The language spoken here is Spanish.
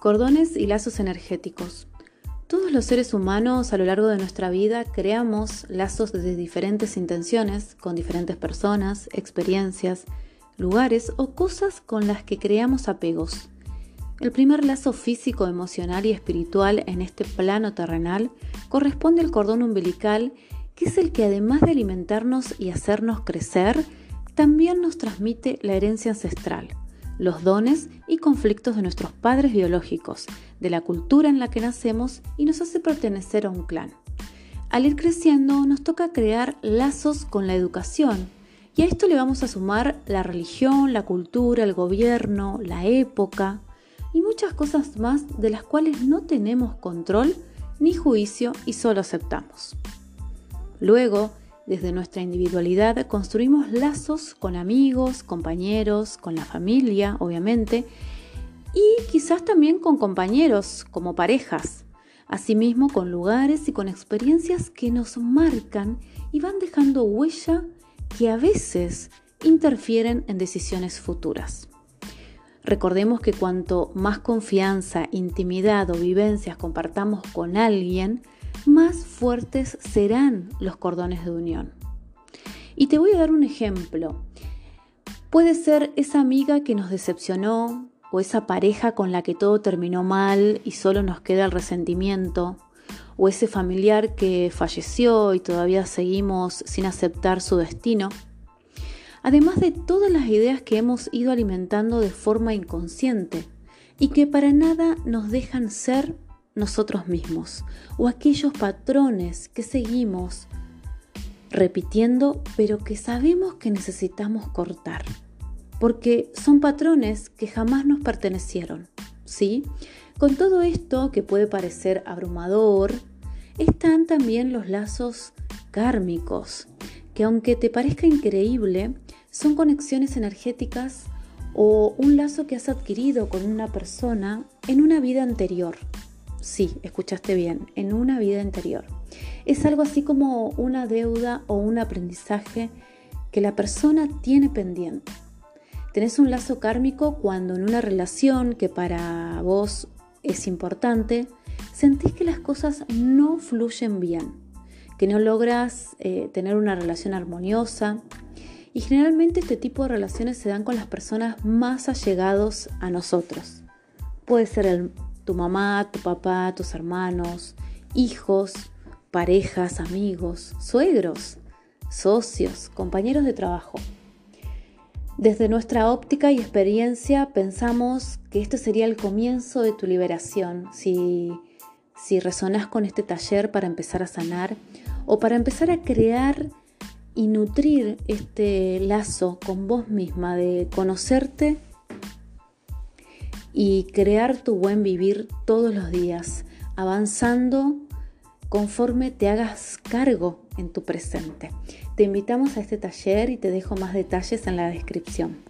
Cordones y lazos energéticos. Todos los seres humanos a lo largo de nuestra vida creamos lazos de diferentes intenciones, con diferentes personas, experiencias, lugares o cosas con las que creamos apegos. El primer lazo físico, emocional y espiritual en este plano terrenal corresponde al cordón umbilical, que es el que además de alimentarnos y hacernos crecer, también nos transmite la herencia ancestral los dones y conflictos de nuestros padres biológicos, de la cultura en la que nacemos y nos hace pertenecer a un clan. Al ir creciendo nos toca crear lazos con la educación y a esto le vamos a sumar la religión, la cultura, el gobierno, la época y muchas cosas más de las cuales no tenemos control ni juicio y solo aceptamos. Luego, desde nuestra individualidad construimos lazos con amigos, compañeros, con la familia, obviamente, y quizás también con compañeros, como parejas, asimismo con lugares y con experiencias que nos marcan y van dejando huella que a veces interfieren en decisiones futuras. Recordemos que cuanto más confianza, intimidad o vivencias compartamos con alguien, más fuertes serán los cordones de unión. Y te voy a dar un ejemplo. Puede ser esa amiga que nos decepcionó o esa pareja con la que todo terminó mal y solo nos queda el resentimiento o ese familiar que falleció y todavía seguimos sin aceptar su destino. Además de todas las ideas que hemos ido alimentando de forma inconsciente y que para nada nos dejan ser nosotros mismos o aquellos patrones que seguimos repitiendo pero que sabemos que necesitamos cortar porque son patrones que jamás nos pertenecieron, ¿sí? Con todo esto que puede parecer abrumador, están también los lazos kármicos, que aunque te parezca increíble, son conexiones energéticas o un lazo que has adquirido con una persona en una vida anterior. Sí, escuchaste bien, en una vida anterior. Es algo así como una deuda o un aprendizaje que la persona tiene pendiente. Tenés un lazo kármico cuando en una relación que para vos es importante, sentís que las cosas no fluyen bien, que no logras eh, tener una relación armoniosa. Y generalmente este tipo de relaciones se dan con las personas más allegados a nosotros. Puede ser el tu mamá, tu papá, tus hermanos, hijos, parejas, amigos, suegros, socios, compañeros de trabajo. Desde nuestra óptica y experiencia pensamos que esto sería el comienzo de tu liberación si, si resonas con este taller para empezar a sanar o para empezar a crear y nutrir este lazo con vos misma de conocerte y crear tu buen vivir todos los días, avanzando conforme te hagas cargo en tu presente. Te invitamos a este taller y te dejo más detalles en la descripción.